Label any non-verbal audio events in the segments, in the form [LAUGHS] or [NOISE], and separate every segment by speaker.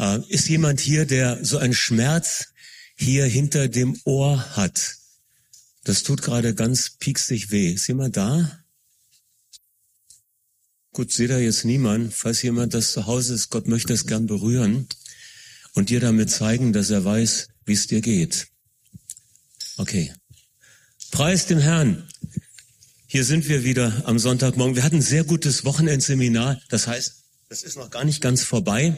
Speaker 1: Äh, ist jemand hier, der so einen Schmerz hier hinter dem Ohr hat? Das tut gerade ganz pieksig weh. Ist jemand da? Gut, seht da jetzt niemand. Falls jemand das zu Hause ist, Gott möchte es gern berühren und dir damit zeigen, dass er weiß, wie es dir geht. Okay. Preis dem Herrn. Hier sind wir wieder am Sonntagmorgen. Wir hatten ein sehr gutes Wochenendseminar. Das heißt, das ist noch gar nicht ganz vorbei.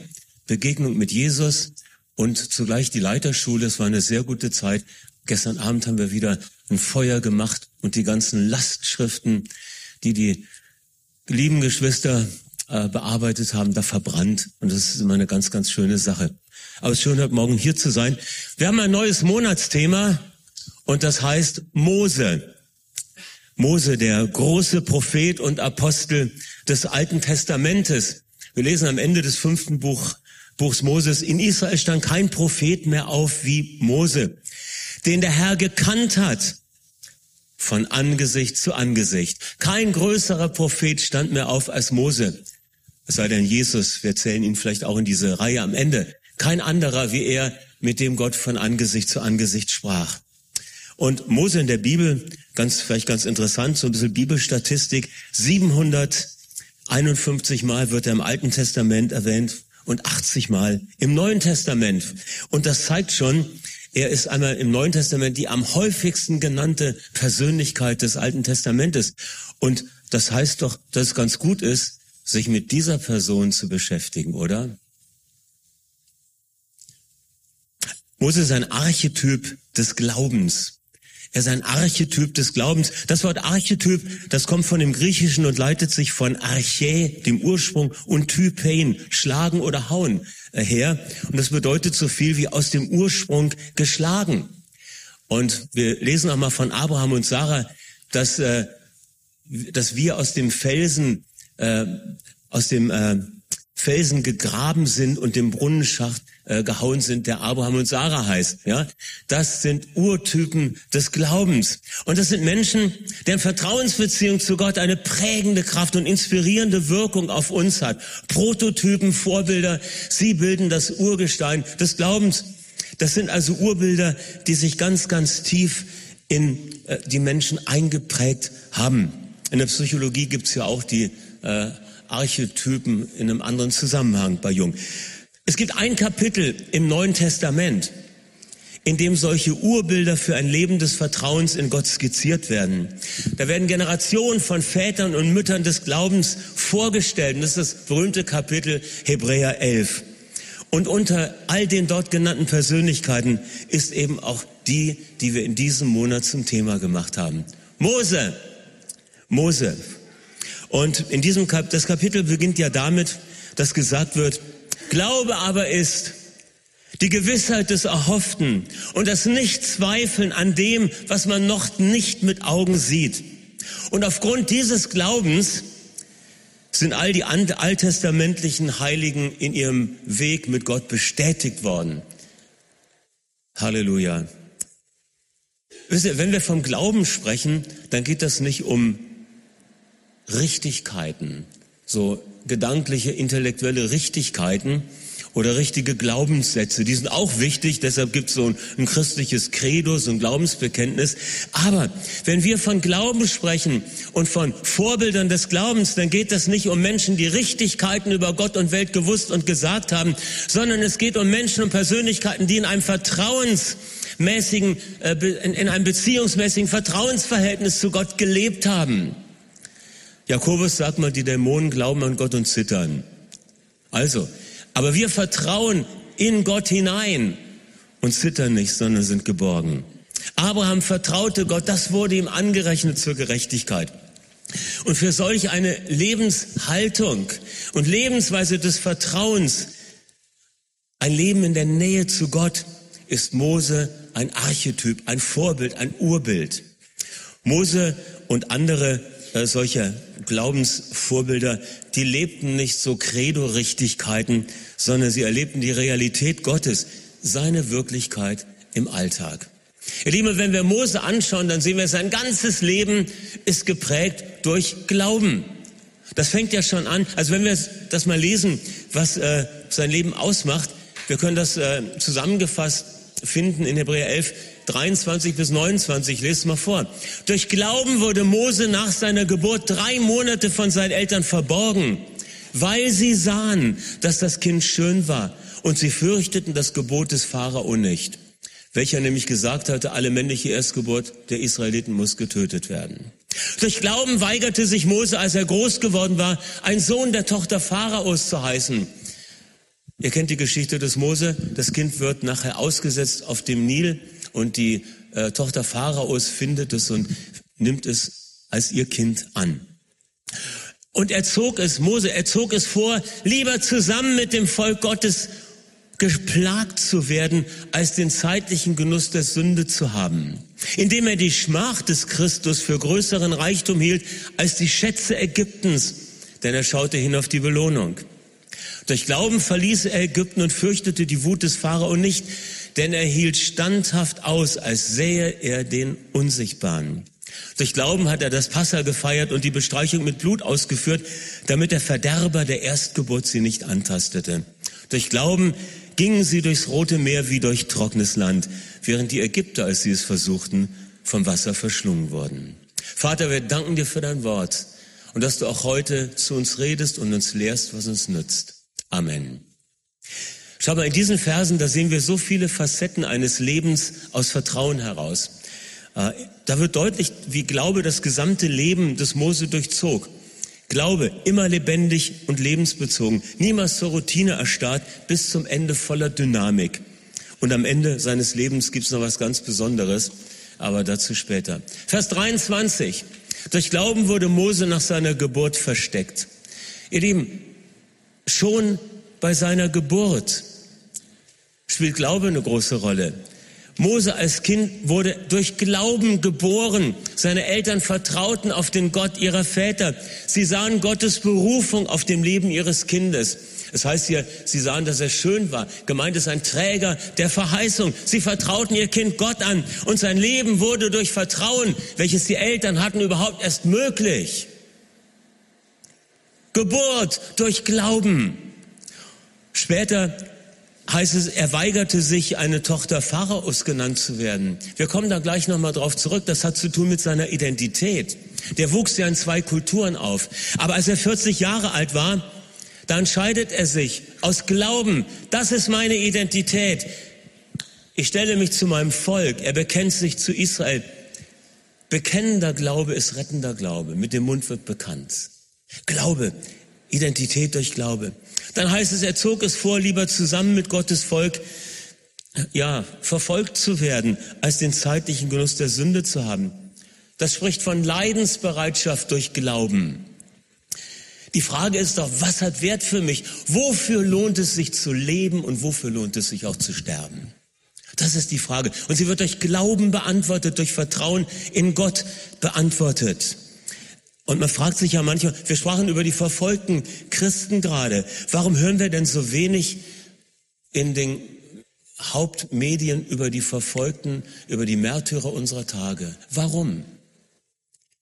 Speaker 1: Begegnung mit Jesus und zugleich die Leiterschule. Es war eine sehr gute Zeit. Gestern Abend haben wir wieder ein Feuer gemacht und die ganzen Lastschriften, die die lieben Geschwister äh, bearbeitet haben, da verbrannt. Und das ist immer eine ganz, ganz schöne Sache. Aber es ist schön, heute Morgen hier zu sein. Wir haben ein neues Monatsthema und das heißt Mose. Mose, der große Prophet und Apostel des Alten Testamentes. Wir lesen am Ende des fünften Buch, Buchs Moses, in Israel stand kein Prophet mehr auf wie Mose, den der Herr gekannt hat von Angesicht zu Angesicht. Kein größerer Prophet stand mehr auf als Mose. Es sei denn Jesus, wir zählen ihn vielleicht auch in diese Reihe am Ende. Kein anderer wie er, mit dem Gott von Angesicht zu Angesicht sprach. Und Mose in der Bibel, ganz, vielleicht ganz interessant, so ein bisschen Bibelstatistik, 751 Mal wird er im Alten Testament erwähnt und 80 Mal im Neuen Testament. Und das zeigt schon, er ist einmal im Neuen Testament die am häufigsten genannte Persönlichkeit des Alten Testamentes. Und das heißt doch, dass es ganz gut ist, sich mit dieser Person zu beschäftigen, oder? Mose ist ein Archetyp des Glaubens. Er ist ein Archetyp des Glaubens. Das Wort Archetyp, das kommt von dem Griechischen und leitet sich von Arche, dem Ursprung, und Typein, schlagen oder hauen, äh, her. Und das bedeutet so viel wie aus dem Ursprung geschlagen. Und wir lesen auch mal von Abraham und Sarah, dass, äh, dass wir aus dem Felsen, äh, aus dem äh, Felsen gegraben sind und dem Brunnenschacht äh, gehauen sind, der Abraham und Sarah heißt. Ja, das sind Urtypen des Glaubens und das sind Menschen, deren Vertrauensbeziehung zu Gott eine prägende Kraft und inspirierende Wirkung auf uns hat. Prototypen, Vorbilder, sie bilden das Urgestein des Glaubens. Das sind also Urbilder, die sich ganz, ganz tief in äh, die Menschen eingeprägt haben. In der Psychologie gibt's ja auch die äh, Archetypen in einem anderen Zusammenhang bei Jung. Es gibt ein Kapitel im Neuen Testament, in dem solche Urbilder für ein Leben des Vertrauens in Gott skizziert werden. Da werden Generationen von Vätern und Müttern des Glaubens vorgestellt. Und das ist das berühmte Kapitel Hebräer 11. Und unter all den dort genannten Persönlichkeiten ist eben auch die, die wir in diesem Monat zum Thema gemacht haben. Mose. Mose. Und in diesem Kap das Kapitel beginnt ja damit, dass gesagt wird, Glaube aber ist die Gewissheit des Erhofften und das Nichtzweifeln an dem, was man noch nicht mit Augen sieht. Und aufgrund dieses Glaubens sind all die alttestamentlichen Heiligen in ihrem Weg mit Gott bestätigt worden. Halleluja. Wisst ihr, wenn wir vom Glauben sprechen, dann geht das nicht um Richtigkeiten, so gedankliche, intellektuelle Richtigkeiten oder richtige Glaubenssätze. Die sind auch wichtig, deshalb gibt es so ein, ein, christliches Credo, so ein Glaubensbekenntnis. Aber wenn wir von Glauben sprechen und von Vorbildern des Glaubens, dann geht es nicht um Menschen, die Richtigkeiten über Gott und Welt gewusst und gesagt haben, sondern es geht um Menschen und Persönlichkeiten, die in einem vertrauensmäßigen, äh, in einem beziehungsmäßigen Vertrauensverhältnis zu Gott gelebt haben. Jakobus sagt mal, die Dämonen glauben an Gott und zittern. Also, aber wir vertrauen in Gott hinein und zittern nicht, sondern sind geborgen. Abraham vertraute Gott, das wurde ihm angerechnet zur Gerechtigkeit. Und für solch eine Lebenshaltung und Lebensweise des Vertrauens, ein Leben in der Nähe zu Gott, ist Mose ein Archetyp, ein Vorbild, ein Urbild. Mose und andere äh, solcher Glaubensvorbilder, die lebten nicht so Credo-Richtigkeiten, sondern sie erlebten die Realität Gottes, seine Wirklichkeit im Alltag. Ihr Lieben, wenn wir Mose anschauen, dann sehen wir, sein ganzes Leben ist geprägt durch Glauben. Das fängt ja schon an. Also wenn wir das mal lesen, was äh, sein Leben ausmacht, Wir können das äh, zusammengefasst finden in Hebräer 11, 23 bis 29. Lest mal vor. Durch Glauben wurde Mose nach seiner Geburt drei Monate von seinen Eltern verborgen, weil sie sahen, dass das Kind schön war und sie fürchteten das Gebot des Pharao nicht, welcher nämlich gesagt hatte, alle männliche Erstgeburt der Israeliten muss getötet werden. Durch Glauben weigerte sich Mose, als er groß geworden war, ein Sohn der Tochter Pharaos zu heißen. Ihr kennt die Geschichte des Mose. Das Kind wird nachher ausgesetzt auf dem Nil und die äh, Tochter Pharaos findet es und nimmt es als ihr Kind an. Und er zog es, Mose, er zog es vor, lieber zusammen mit dem Volk Gottes geplagt zu werden, als den zeitlichen Genuss der Sünde zu haben. Indem er die Schmach des Christus für größeren Reichtum hielt als die Schätze Ägyptens, denn er schaute hin auf die Belohnung. Durch Glauben verließ er Ägypten und fürchtete die Wut des Pharao nicht, denn er hielt standhaft aus, als sähe er den Unsichtbaren. Durch Glauben hat er das Passa gefeiert und die Bestreichung mit Blut ausgeführt, damit der Verderber der Erstgeburt sie nicht antastete. Durch Glauben gingen sie durchs Rote Meer wie durch trockenes Land, während die Ägypter, als sie es versuchten, vom Wasser verschlungen wurden. Vater, wir danken dir für dein Wort und dass du auch heute zu uns redest und uns lehrst, was uns nützt. Amen. Schau mal, in diesen Versen, da sehen wir so viele Facetten eines Lebens aus Vertrauen heraus. Äh, da wird deutlich, wie Glaube das gesamte Leben des Mose durchzog. Glaube, immer lebendig und lebensbezogen, niemals zur Routine erstarrt, bis zum Ende voller Dynamik. Und am Ende seines Lebens gibt's noch was ganz Besonderes, aber dazu später. Vers 23. Durch Glauben wurde Mose nach seiner Geburt versteckt. Ihr Lieben, Schon bei seiner Geburt spielt Glaube eine große Rolle. Mose als Kind wurde durch Glauben geboren. Seine Eltern vertrauten auf den Gott ihrer Väter. Sie sahen Gottes Berufung auf dem Leben ihres Kindes. Es heißt hier, sie sahen, dass er schön war. Gemeint ist ein Träger der Verheißung. Sie vertrauten ihr Kind Gott an und sein Leben wurde durch Vertrauen, welches die Eltern hatten, überhaupt erst möglich. Geburt durch Glauben. Später heißt es, er weigerte sich, eine Tochter Pharaos genannt zu werden. Wir kommen da gleich nochmal drauf zurück. Das hat zu tun mit seiner Identität. Der wuchs ja in zwei Kulturen auf. Aber als er 40 Jahre alt war, da entscheidet er sich aus Glauben, das ist meine Identität. Ich stelle mich zu meinem Volk. Er bekennt sich zu Israel. Bekennender Glaube ist rettender Glaube. Mit dem Mund wird bekannt. Glaube, Identität durch Glaube. Dann heißt es, er zog es vor, lieber zusammen mit Gottes Volk, ja, verfolgt zu werden, als den zeitlichen Genuss der Sünde zu haben. Das spricht von Leidensbereitschaft durch Glauben. Die Frage ist doch, was hat Wert für mich? Wofür lohnt es sich zu leben und wofür lohnt es sich auch zu sterben? Das ist die Frage. Und sie wird durch Glauben beantwortet, durch Vertrauen in Gott beantwortet. Und man fragt sich ja manchmal, wir sprachen über die verfolgten Christen gerade. Warum hören wir denn so wenig in den Hauptmedien über die Verfolgten, über die Märtyrer unserer Tage? Warum?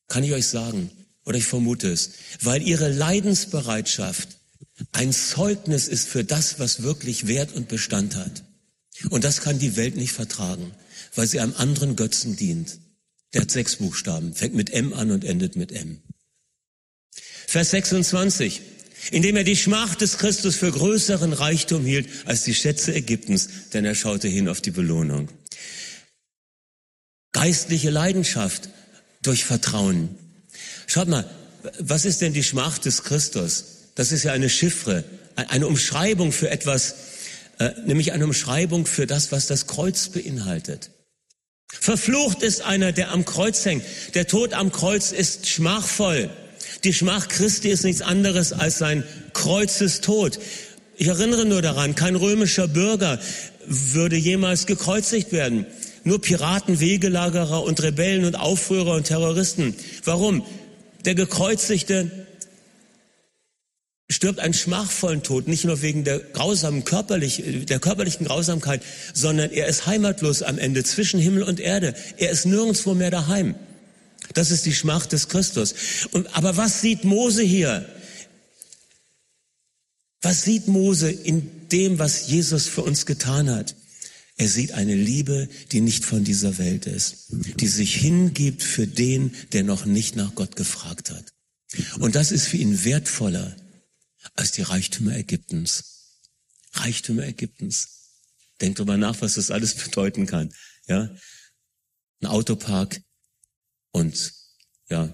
Speaker 1: Kann ich euch sagen, oder ich vermute es, weil ihre Leidensbereitschaft ein Zeugnis ist für das, was wirklich Wert und Bestand hat. Und das kann die Welt nicht vertragen, weil sie einem anderen Götzen dient. Der hat sechs Buchstaben, fängt mit M an und endet mit M. Vers 26. Indem er die Schmach des Christus für größeren Reichtum hielt als die Schätze Ägyptens, denn er schaute hin auf die Belohnung. Geistliche Leidenschaft durch Vertrauen. Schaut mal, was ist denn die Schmach des Christus? Das ist ja eine Chiffre, eine Umschreibung für etwas, äh, nämlich eine Umschreibung für das, was das Kreuz beinhaltet. Verflucht ist einer, der am Kreuz hängt. Der Tod am Kreuz ist schmachvoll. Die Schmach Christi ist nichts anderes als sein Kreuzestod. Ich erinnere nur daran, kein römischer Bürger würde jemals gekreuzigt werden. Nur Piraten, Wegelagerer und Rebellen und Aufrührer und Terroristen. Warum? Der Gekreuzigte stirbt einen schmachvollen Tod, nicht nur wegen der grausamen körperlich, der körperlichen Grausamkeit, sondern er ist heimatlos am Ende zwischen Himmel und Erde. Er ist nirgendwo mehr daheim. Das ist die Schmach des Christus. Und, aber was sieht Mose hier? Was sieht Mose in dem, was Jesus für uns getan hat. Er sieht eine Liebe, die nicht von dieser Welt ist, die sich hingibt für den, der noch nicht nach Gott gefragt hat. Und das ist für ihn wertvoller als die Reichtümer Ägyptens. Reichtümer Ägyptens. Denkt drüber nach, was das alles [LAUGHS] bedeuten kann. Ja, ein Autopark und ja,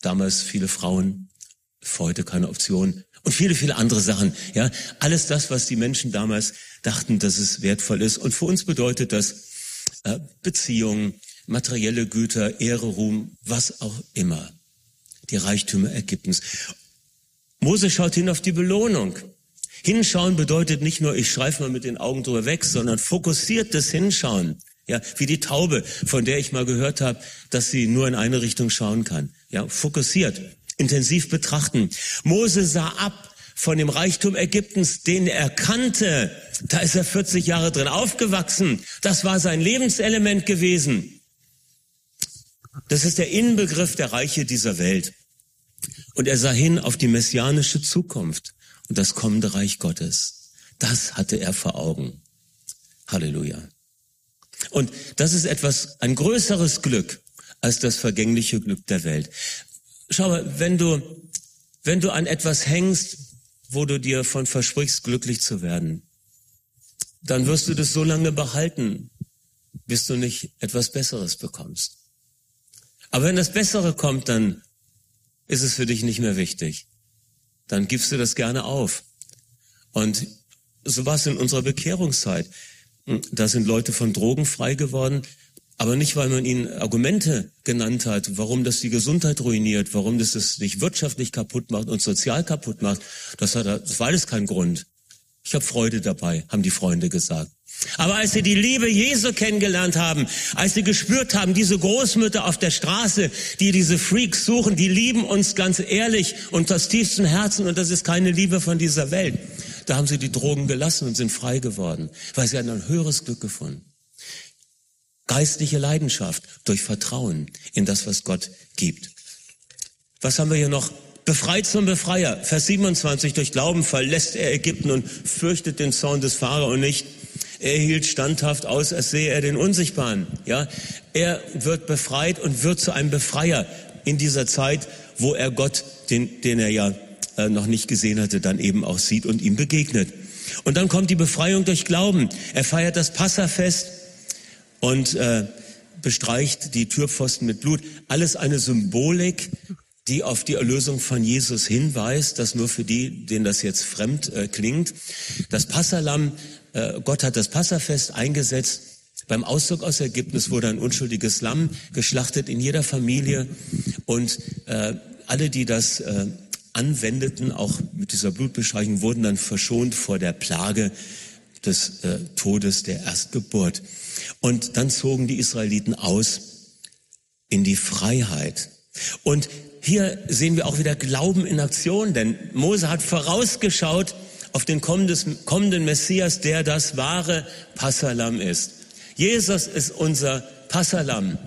Speaker 1: damals viele Frauen, für heute keine Option und viele, viele andere Sachen. Ja, alles das, was die Menschen damals dachten, dass es wertvoll ist. Und für uns bedeutet das äh, Beziehungen, materielle Güter, Ehre, Ruhm, was auch immer. Die Reichtümer Ägyptens. Mose schaut hin auf die Belohnung. Hinschauen bedeutet nicht nur, ich streife mal mit den Augen drüber weg, sondern fokussiertes Hinschauen. Ja, wie die Taube, von der ich mal gehört habe, dass sie nur in eine Richtung schauen kann. Ja, fokussiert, intensiv betrachten. Mose sah ab von dem Reichtum Ägyptens, den er kannte. Da ist er 40 Jahre drin aufgewachsen. Das war sein Lebenselement gewesen. Das ist der Inbegriff der Reiche dieser Welt. Und er sah hin auf die messianische Zukunft und das kommende Reich Gottes. Das hatte er vor Augen. Halleluja. Und das ist etwas, ein größeres Glück als das vergängliche Glück der Welt. Schau mal, wenn du, wenn du an etwas hängst, wo du dir von versprichst, glücklich zu werden, dann wirst du das so lange behalten, bis du nicht etwas Besseres bekommst. Aber wenn das Bessere kommt, dann ist es für dich nicht mehr wichtig. Dann gibst du das gerne auf. Und so war es in unserer Bekehrungszeit. Da sind Leute von Drogen frei geworden, aber nicht, weil man ihnen Argumente genannt hat, warum das die Gesundheit ruiniert, warum das es nicht wirtschaftlich kaputt macht und sozial kaputt macht. Das, hat, das war alles kein Grund. Ich habe Freude dabei, haben die Freunde gesagt. Aber als sie die Liebe Jesu kennengelernt haben, als sie gespürt haben, diese Großmütter auf der Straße, die diese Freaks suchen, die lieben uns ganz ehrlich und aus tiefstem Herzen und das ist keine Liebe von dieser Welt. Da haben sie die Drogen gelassen und sind frei geworden, weil sie ein höheres Glück gefunden. Geistliche Leidenschaft durch Vertrauen in das, was Gott gibt. Was haben wir hier noch? Befreit zum Befreier. Vers 27. Durch Glauben verlässt er Ägypten und fürchtet den Zorn des Pharao nicht. Er hielt standhaft aus, als sehe er den Unsichtbaren. Ja, er wird befreit und wird zu einem Befreier in dieser Zeit, wo er Gott, den, den er ja äh, noch nicht gesehen hatte, dann eben auch sieht und ihm begegnet. Und dann kommt die Befreiung durch Glauben. Er feiert das Passafest und äh, bestreicht die Türpfosten mit Blut. Alles eine Symbolik, die auf die Erlösung von Jesus hinweist, das nur für die, denen das jetzt fremd äh, klingt. Das Passalam, äh, Gott hat das Passafest eingesetzt. Beim Auszug aus Ägypten wurde ein unschuldiges Lamm geschlachtet in jeder Familie und äh, alle, die das äh, anwendeten, auch mit dieser Blutbeschreichung, wurden dann verschont vor der Plage des äh, Todes der Erstgeburt. Und dann zogen die Israeliten aus in die Freiheit. Und hier sehen wir auch wieder Glauben in Aktion, denn Mose hat vorausgeschaut auf den kommenden Messias, der das wahre Passalam ist. Jesus ist unser Passalam,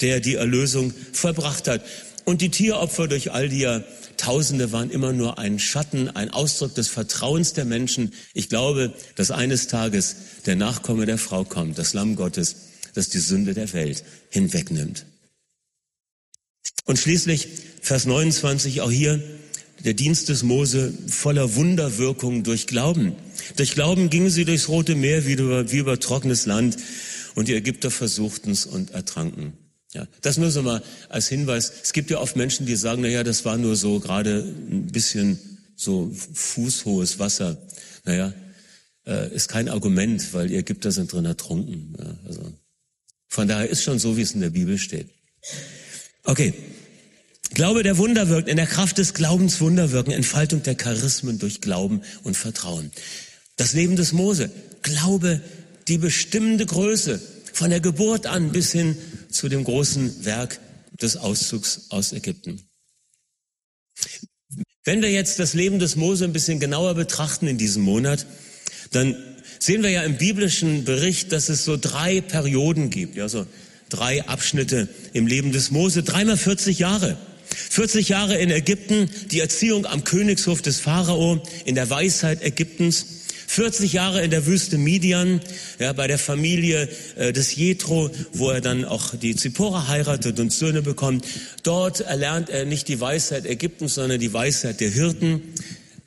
Speaker 1: der die Erlösung vollbracht hat. Und die Tieropfer durch all die Tausende waren immer nur ein Schatten, ein Ausdruck des Vertrauens der Menschen. Ich glaube, dass eines Tages der Nachkomme der Frau kommt, das Lamm Gottes, das die Sünde der Welt hinwegnimmt. Und schließlich Vers 29, auch hier der Dienst des Mose voller Wunderwirkung durch Glauben. Durch Glauben gingen sie durchs Rote Meer wie über, wie über trockenes Land und die Ägypter versuchten es und ertranken. Ja, das nur so mal als Hinweis. Es gibt ja oft Menschen, die sagen, na ja, das war nur so gerade ein bisschen so fußhohes Wasser. Naja, äh, ist kein Argument, weil die Ägypter sind drin ertrunken. Ja, also von daher ist schon so, wie es in der Bibel steht. Okay. Glaube, der Wunder wirkt, in der Kraft des Glaubens Wunder wirken, Entfaltung der Charismen durch Glauben und Vertrauen. Das Leben des Mose. Glaube, die bestimmende Größe von der Geburt an bis hin zu dem großen Werk des Auszugs aus Ägypten. Wenn wir jetzt das Leben des Mose ein bisschen genauer betrachten in diesem Monat, dann sehen wir ja im biblischen Bericht, dass es so drei Perioden gibt, ja, so drei Abschnitte im Leben des Mose, dreimal 40 Jahre. 40 Jahre in Ägypten, die Erziehung am Königshof des Pharao, in der Weisheit Ägyptens, 40 Jahre in der Wüste Midian, ja, bei der Familie äh, des Jethro, wo er dann auch die Zippora heiratet und Söhne bekommt. Dort erlernt er nicht die Weisheit Ägyptens, sondern die Weisheit der Hirten.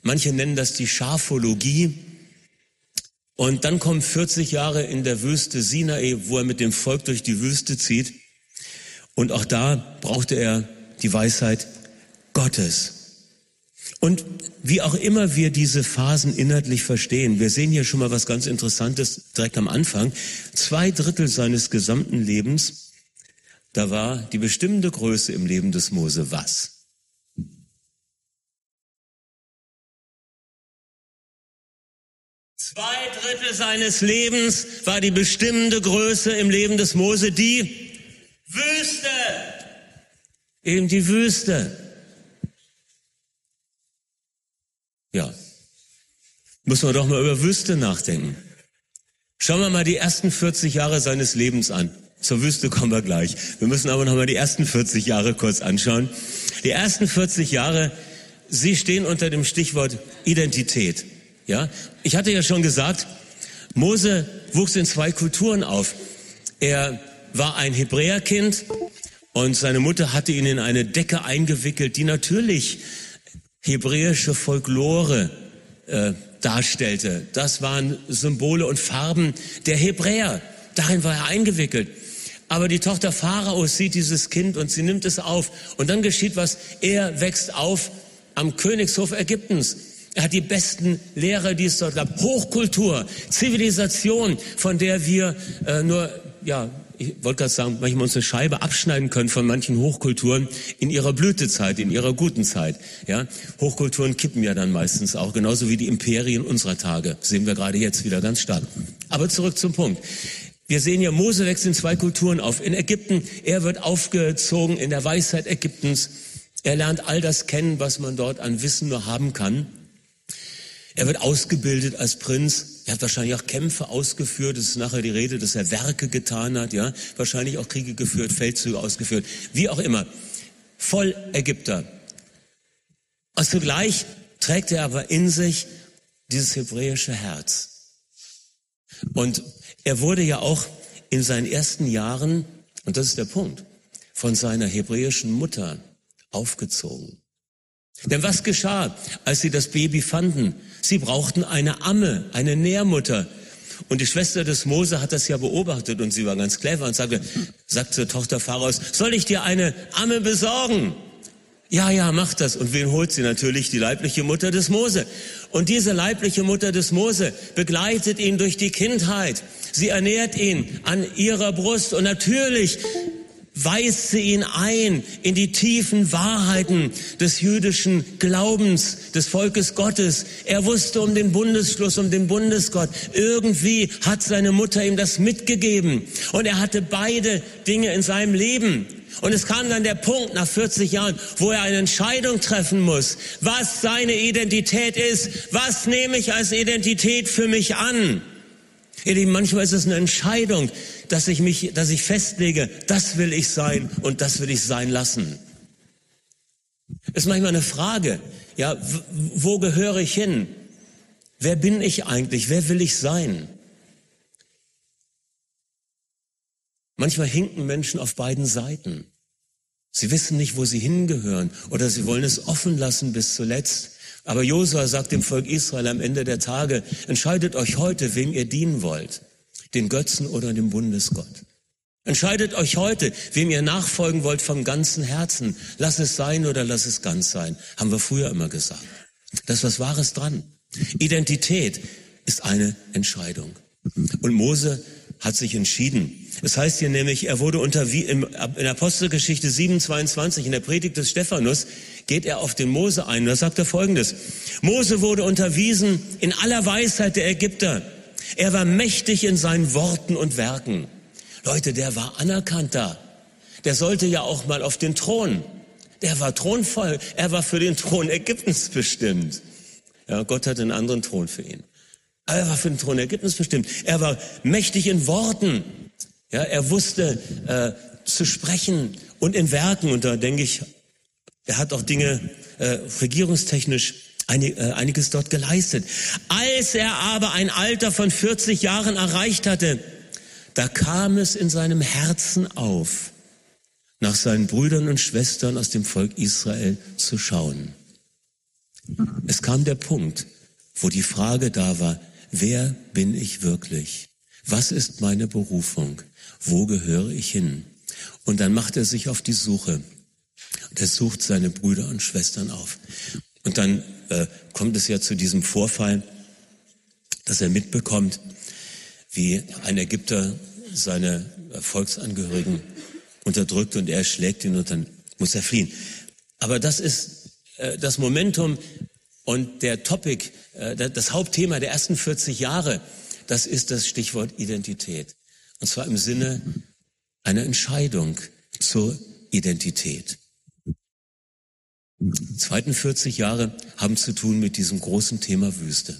Speaker 1: Manche nennen das die Schafologie. Und dann kommen 40 Jahre in der Wüste Sinai, wo er mit dem Volk durch die Wüste zieht. Und auch da brauchte er die Weisheit Gottes. Und wie auch immer wir diese Phasen inhaltlich verstehen, wir sehen hier schon mal was ganz Interessantes direkt am Anfang. Zwei Drittel seines gesamten Lebens, da war die bestimmende Größe im Leben des Mose was? Zwei Drittel seines Lebens war die bestimmende Größe im Leben des Mose die Wüste. Eben die Wüste. Ja. Muss man doch mal über Wüste nachdenken. Schauen wir mal die ersten 40 Jahre seines Lebens an. Zur Wüste kommen wir gleich. Wir müssen aber noch mal die ersten 40 Jahre kurz anschauen. Die ersten 40 Jahre, sie stehen unter dem Stichwort Identität. Ja, ich hatte ja schon gesagt, Mose wuchs in zwei Kulturen auf. Er war ein Hebräerkind und seine Mutter hatte ihn in eine Decke eingewickelt, die natürlich hebräische Folklore äh, darstellte. Das waren Symbole und Farben der Hebräer. Darin war er eingewickelt. Aber die Tochter Pharaos sieht dieses Kind und sie nimmt es auf. Und dann geschieht was. Er wächst auf am Königshof Ägyptens. Er hat die besten Lehrer, die es dort gab. Hochkultur, Zivilisation, von der wir äh, nur, ja, ich wollte gerade sagen, manchmal uns eine Scheibe abschneiden können von manchen Hochkulturen in ihrer Blütezeit, in ihrer guten Zeit. Ja, Hochkulturen kippen ja dann meistens auch, genauso wie die Imperien unserer Tage. Sehen wir gerade jetzt wieder ganz stark. Aber zurück zum Punkt. Wir sehen ja, Mose wächst in zwei Kulturen auf. In Ägypten, er wird aufgezogen in der Weisheit Ägyptens. Er lernt all das kennen, was man dort an Wissen nur haben kann. Er wird ausgebildet als Prinz. Er hat wahrscheinlich auch Kämpfe ausgeführt. Es ist nachher die Rede, dass er Werke getan hat, ja. Wahrscheinlich auch Kriege geführt, Feldzüge ausgeführt. Wie auch immer. Voll Ägypter. Und zugleich trägt er aber in sich dieses hebräische Herz. Und er wurde ja auch in seinen ersten Jahren, und das ist der Punkt, von seiner hebräischen Mutter aufgezogen. Denn was geschah, als sie das Baby fanden? Sie brauchten eine Amme, eine Nährmutter. Und die Schwester des Mose hat das ja beobachtet und sie war ganz clever und sagte, sagt zur Tochter Pharaos, soll ich dir eine Amme besorgen? Ja, ja, mach das. Und wen holt sie? Natürlich die leibliche Mutter des Mose. Und diese leibliche Mutter des Mose begleitet ihn durch die Kindheit. Sie ernährt ihn an ihrer Brust. Und natürlich weist sie ihn ein in die tiefen Wahrheiten des jüdischen Glaubens, des Volkes Gottes. Er wusste um den Bundesschluss, um den Bundesgott. Irgendwie hat seine Mutter ihm das mitgegeben. Und er hatte beide Dinge in seinem Leben. Und es kam dann der Punkt nach 40 Jahren, wo er eine Entscheidung treffen muss, was seine Identität ist. Was nehme ich als Identität für mich an? Ihr Lieben, manchmal ist es eine Entscheidung, dass ich mich, dass ich festlege, das will ich sein und das will ich sein lassen. Ist manchmal eine Frage, ja, wo gehöre ich hin? Wer bin ich eigentlich? Wer will ich sein? Manchmal hinken Menschen auf beiden Seiten. Sie wissen nicht, wo sie hingehören oder sie wollen es offen lassen bis zuletzt. Aber Josua sagt dem Volk Israel am Ende der Tage, entscheidet euch heute, wem ihr dienen wollt, den Götzen oder dem Bundesgott. Entscheidet euch heute, wem ihr nachfolgen wollt vom ganzen Herzen. Lass es sein oder lass es ganz sein, haben wir früher immer gesagt. Das ist was Wahres dran. Identität ist eine Entscheidung. Und Mose hat sich entschieden. Es heißt hier nämlich, er wurde unter, in Apostelgeschichte 7, in der Predigt des Stephanus, geht er auf den Mose ein. Da sagt er folgendes. Mose wurde unterwiesen in aller Weisheit der Ägypter. Er war mächtig in seinen Worten und Werken. Leute, der war anerkannter. Der sollte ja auch mal auf den Thron. Der war thronvoll. Er war für den Thron Ägyptens bestimmt. Ja, Gott hat einen anderen Thron für ihn. Aber er war für den Thron Ägyptens bestimmt. Er war mächtig in Worten. Ja, er wusste äh, zu sprechen und in Werken. Und da denke ich er hat auch Dinge äh, regierungstechnisch einiges dort geleistet. Als er aber ein Alter von 40 Jahren erreicht hatte, da kam es in seinem Herzen auf, nach seinen Brüdern und Schwestern aus dem Volk Israel zu schauen. Es kam der Punkt, wo die Frage da war, wer bin ich wirklich? Was ist meine Berufung? Wo gehöre ich hin? Und dann macht er sich auf die Suche. Er sucht seine Brüder und Schwestern auf. Und dann äh, kommt es ja zu diesem Vorfall, dass er mitbekommt, wie ein Ägypter seine Volksangehörigen unterdrückt und er schlägt ihn und dann muss er fliehen. Aber das ist äh, das Momentum und der Topic, äh, das Hauptthema der ersten 40 Jahre, das ist das Stichwort Identität. Und zwar im Sinne einer Entscheidung zur Identität. Zweiten 40 Jahre haben zu tun mit diesem großen Thema Wüste.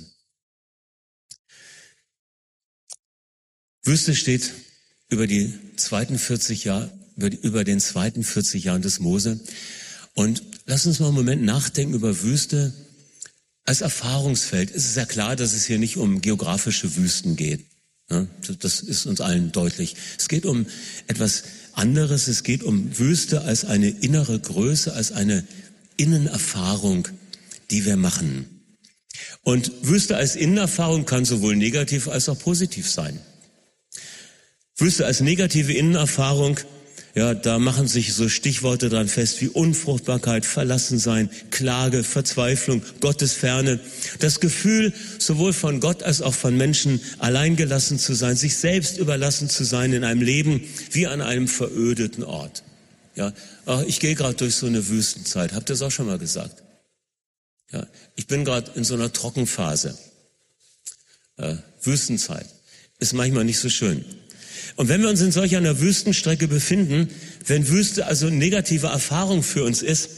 Speaker 1: Wüste steht über die zweiten 40 Jahre, über den zweiten 40 Jahren des Mose. Und lass uns mal einen Moment nachdenken über Wüste als Erfahrungsfeld. Es ist ja klar, dass es hier nicht um geografische Wüsten geht. Das ist uns allen deutlich. Es geht um etwas anderes. Es geht um Wüste als eine innere Größe, als eine Innenerfahrung, die wir machen. Und Wüste als Innenerfahrung kann sowohl negativ als auch positiv sein. Wüste als negative Innenerfahrung, ja, da machen sich so Stichworte dran fest wie Unfruchtbarkeit, Verlassensein, Klage, Verzweiflung, Gottesferne. Das Gefühl, sowohl von Gott als auch von Menschen alleingelassen zu sein, sich selbst überlassen zu sein in einem Leben wie an einem verödeten Ort. Ja, ach, ich gehe gerade durch so eine Wüstenzeit. Habt ihr das auch schon mal gesagt? Ja, ich bin gerade in so einer Trockenphase. Äh, Wüstenzeit ist manchmal nicht so schön. Und wenn wir uns in solch einer Wüstenstrecke befinden, wenn Wüste also negative Erfahrung für uns ist,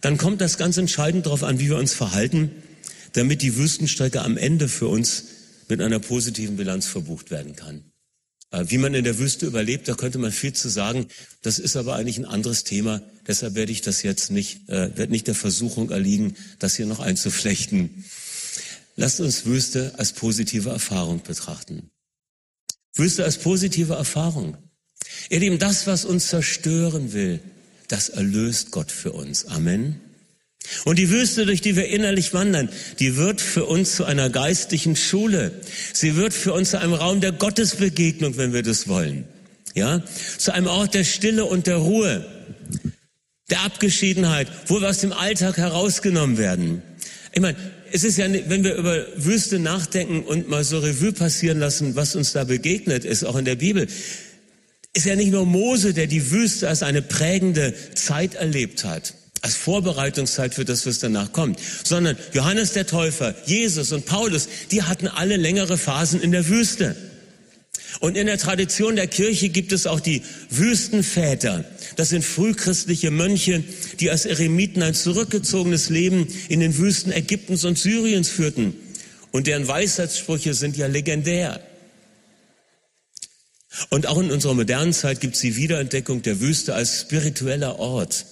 Speaker 1: dann kommt das ganz entscheidend darauf an, wie wir uns verhalten, damit die Wüstenstrecke am Ende für uns mit einer positiven Bilanz verbucht werden kann. Äh, wie man in der Wüste überlebt, da könnte man viel zu sagen. Das ist aber eigentlich ein anderes Thema. Deshalb werde ich das jetzt nicht, äh, werde nicht der Versuchung erliegen, das hier noch einzuflechten. Lasst uns Wüste als positive Erfahrung betrachten. Wüste als positive Erfahrung. Ihr Lieben, das, was uns zerstören will, das erlöst Gott für uns. Amen. Und die Wüste, durch die wir innerlich wandern, die wird für uns zu einer geistlichen Schule. Sie wird für uns zu einem Raum der Gottesbegegnung, wenn wir das wollen. Ja? Zu einem Ort der Stille und der Ruhe, der Abgeschiedenheit, wo wir aus dem Alltag herausgenommen werden. Ich meine, es ist ja, wenn wir über Wüste nachdenken und mal so Revue passieren lassen, was uns da begegnet ist, auch in der Bibel, ist ja nicht nur Mose, der die Wüste als eine prägende Zeit erlebt hat, als Vorbereitungszeit für das, was danach kommt, sondern Johannes der Täufer, Jesus und Paulus, die hatten alle längere Phasen in der Wüste. Und in der Tradition der Kirche gibt es auch die Wüstenväter. Das sind frühchristliche Mönche, die als Eremiten ein zurückgezogenes Leben in den Wüsten Ägyptens und Syriens führten. Und deren Weisheitssprüche sind ja legendär. Und auch in unserer modernen Zeit gibt es die Wiederentdeckung der Wüste als spiritueller Ort.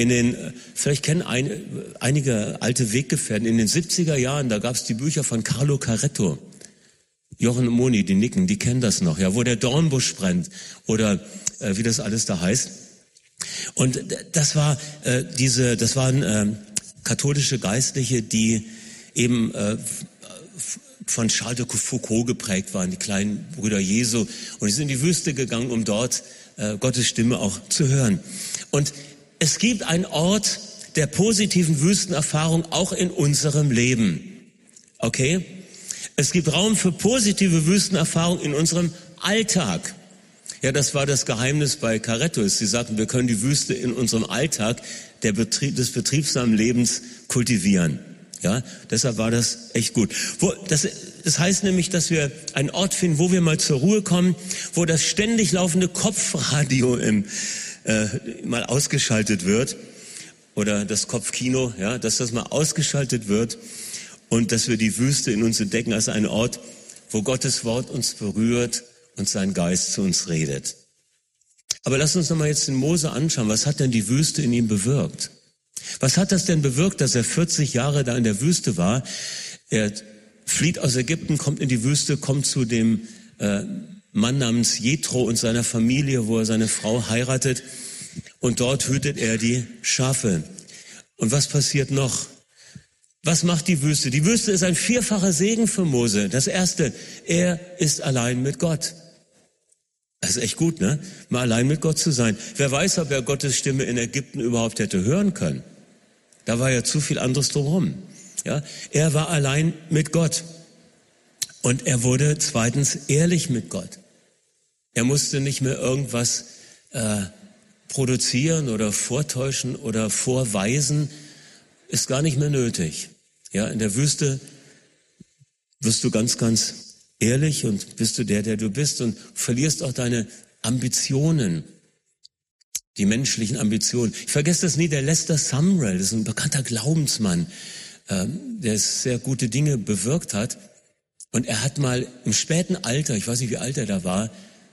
Speaker 1: In den, vielleicht kennen ein, einige alte Weggefährten, in den 70er Jahren, da gab es die Bücher von Carlo Caretto. Jochen und Moni, die nicken, die kennen das noch, ja, wo der Dornbusch brennt oder äh, wie das alles da heißt. Und das war äh, diese, das waren äh, katholische Geistliche, die eben äh, von Charles de Foucault geprägt waren, die kleinen Brüder Jesu. Und die sind in die Wüste gegangen, um dort äh, Gottes Stimme auch zu hören. Und es gibt einen Ort der positiven Wüstenerfahrung auch in unserem Leben. Okay? Es gibt Raum für positive Wüstenerfahrung in unserem Alltag. Ja, das war das Geheimnis bei Carettos. Sie sagten, wir können die Wüste in unserem Alltag der Betrieb, des betriebsamen Lebens kultivieren. Ja, deshalb war das echt gut. Wo, das, das heißt nämlich, dass wir einen Ort finden, wo wir mal zur Ruhe kommen, wo das ständig laufende Kopfradio im, äh, mal ausgeschaltet wird oder das Kopfkino, ja, dass das mal ausgeschaltet wird und dass wir die Wüste in uns entdecken als einen Ort, wo Gottes Wort uns berührt und sein Geist zu uns redet. Aber lass uns nochmal jetzt den Mose anschauen. Was hat denn die Wüste in ihm bewirkt? Was hat das denn bewirkt, dass er 40 Jahre da in der Wüste war? Er flieht aus Ägypten, kommt in die Wüste, kommt zu dem äh, Mann namens Jethro und seiner Familie, wo er seine Frau heiratet. Und dort hütet er die Schafe. Und was passiert noch? Was macht die Wüste? Die Wüste ist ein vierfacher Segen für Mose. Das erste, er ist allein mit Gott. Das ist echt gut, ne? Mal allein mit Gott zu sein. Wer weiß, ob er Gottes Stimme in Ägypten überhaupt hätte hören können. Da war ja zu viel anderes drumherum. Ja, er war allein mit Gott. Und er wurde zweitens ehrlich mit Gott. Er musste nicht mehr irgendwas äh, produzieren oder vortäuschen oder vorweisen, ist gar nicht mehr nötig. Ja, in der Wüste wirst du ganz, ganz ehrlich und bist du der, der du bist und verlierst auch deine Ambitionen, die menschlichen Ambitionen. Ich vergesse das nie, der Lester Sumrall, das ist ein bekannter Glaubensmann, äh, der sehr gute Dinge bewirkt hat. Und er hat mal im späten Alter, ich weiß nicht, wie alt er da war,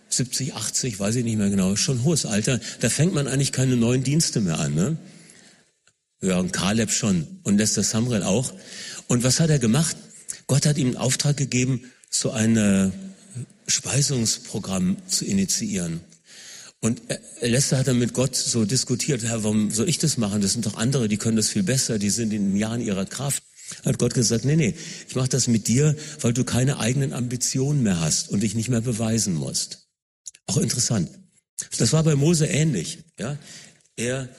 Speaker 1: 70, 80, weiß ich nicht mehr genau, schon hohes Alter, da fängt man eigentlich keine neuen Dienste mehr an. Ne? Ja, und Kaleb schon und Lester Samrel auch. Und was hat er gemacht? Gott hat ihm einen Auftrag gegeben, so ein äh, Speisungsprogramm zu initiieren. Und Lester hat dann mit Gott so diskutiert, Herr, warum soll ich das machen? Das sind doch andere, die können das viel besser, die sind in den Jahren ihrer Kraft. Hat Gott gesagt, nee, nee, ich mache das mit dir, weil du keine eigenen Ambitionen mehr hast und dich nicht mehr beweisen musst. Auch interessant. Das war bei Mose ähnlich. Ja, er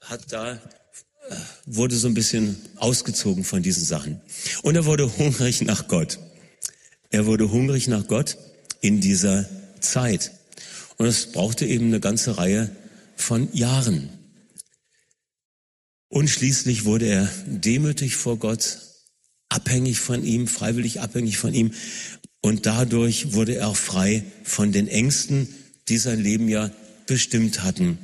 Speaker 1: hat da äh, wurde so ein bisschen ausgezogen von diesen Sachen und er wurde hungrig nach Gott. Er wurde hungrig nach Gott in dieser Zeit. Und es brauchte eben eine ganze Reihe von Jahren. Und schließlich wurde er demütig vor Gott, abhängig von ihm, freiwillig abhängig von ihm. Und dadurch wurde er auch frei von den Ängsten, die sein Leben ja bestimmt hatten.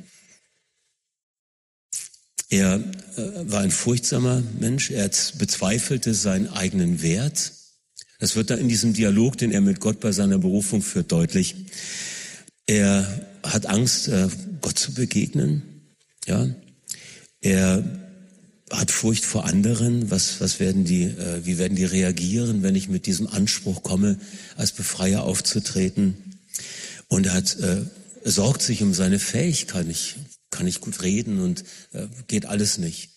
Speaker 1: Er äh, war ein furchtsamer Mensch, er bezweifelte seinen eigenen Wert. Das wird da in diesem Dialog, den er mit Gott bei seiner Berufung führt, deutlich. Er hat Angst, äh, Gott zu begegnen. Ja, er hat Furcht vor anderen. Was, was werden die, äh, wie werden die reagieren, wenn ich mit diesem Anspruch komme, als Befreier aufzutreten? Und er hat, äh, sorgt sich um seine Fähigkeit. Ich kann nicht gut reden und äh, geht alles nicht.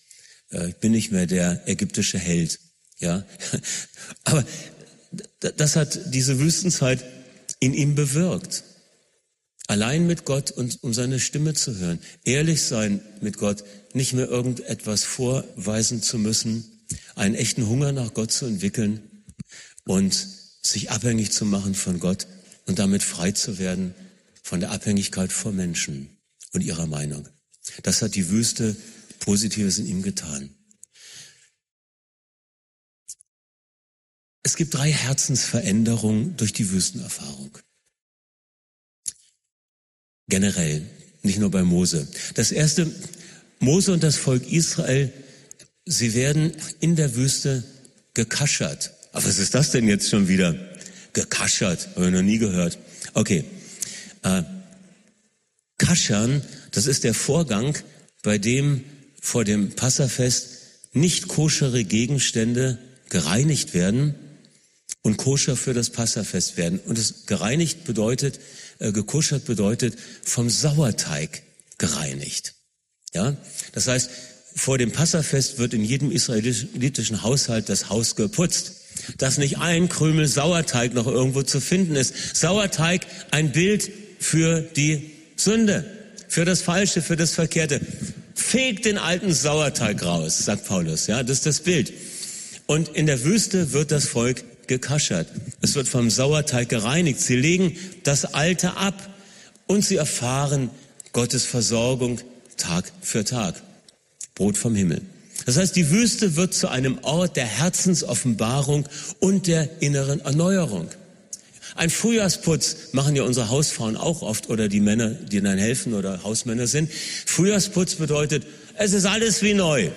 Speaker 1: Äh, ich bin nicht mehr der ägyptische Held. Ja, [LAUGHS] aber das hat diese Wüstenzeit in ihm bewirkt. Allein mit Gott und um seine Stimme zu hören. Ehrlich sein mit Gott, nicht mehr irgendetwas vorweisen zu müssen, einen echten Hunger nach Gott zu entwickeln und sich abhängig zu machen von Gott und damit frei zu werden von der Abhängigkeit vor Menschen und ihrer Meinung. Das hat die Wüste Positives in ihm getan. Es gibt drei Herzensveränderungen durch die Wüstenerfahrung generell, nicht nur bei Mose. Das erste, Mose und das Volk Israel, sie werden in der Wüste gekaschert. Aber was ist das denn jetzt schon wieder? Gekaschert, habe ich noch nie gehört. Okay. Äh, Kaschern, das ist der Vorgang, bei dem vor dem Passafest nicht koschere Gegenstände gereinigt werden und koscher für das Passafest werden. Und es gereinigt bedeutet, äh, gekuschert bedeutet vom Sauerteig gereinigt. Ja, das heißt, vor dem Passafest wird in jedem israelitischen Haushalt das Haus geputzt, dass nicht ein Krümel Sauerteig noch irgendwo zu finden ist. Sauerteig ein Bild für die Sünde, für das Falsche, für das Verkehrte. Fegt den alten Sauerteig raus, sagt Paulus. Ja, das ist das Bild. Und in der Wüste wird das Volk gekaschert. Es wird vom Sauerteig gereinigt. Sie legen das Alte ab und sie erfahren Gottes Versorgung Tag für Tag. Brot vom Himmel. Das heißt, die Wüste wird zu einem Ort der Herzensoffenbarung und der inneren Erneuerung. Ein Frühjahrsputz machen ja unsere Hausfrauen auch oft oder die Männer, die dann helfen oder Hausmänner sind. Frühjahrsputz bedeutet, es ist alles wie neu.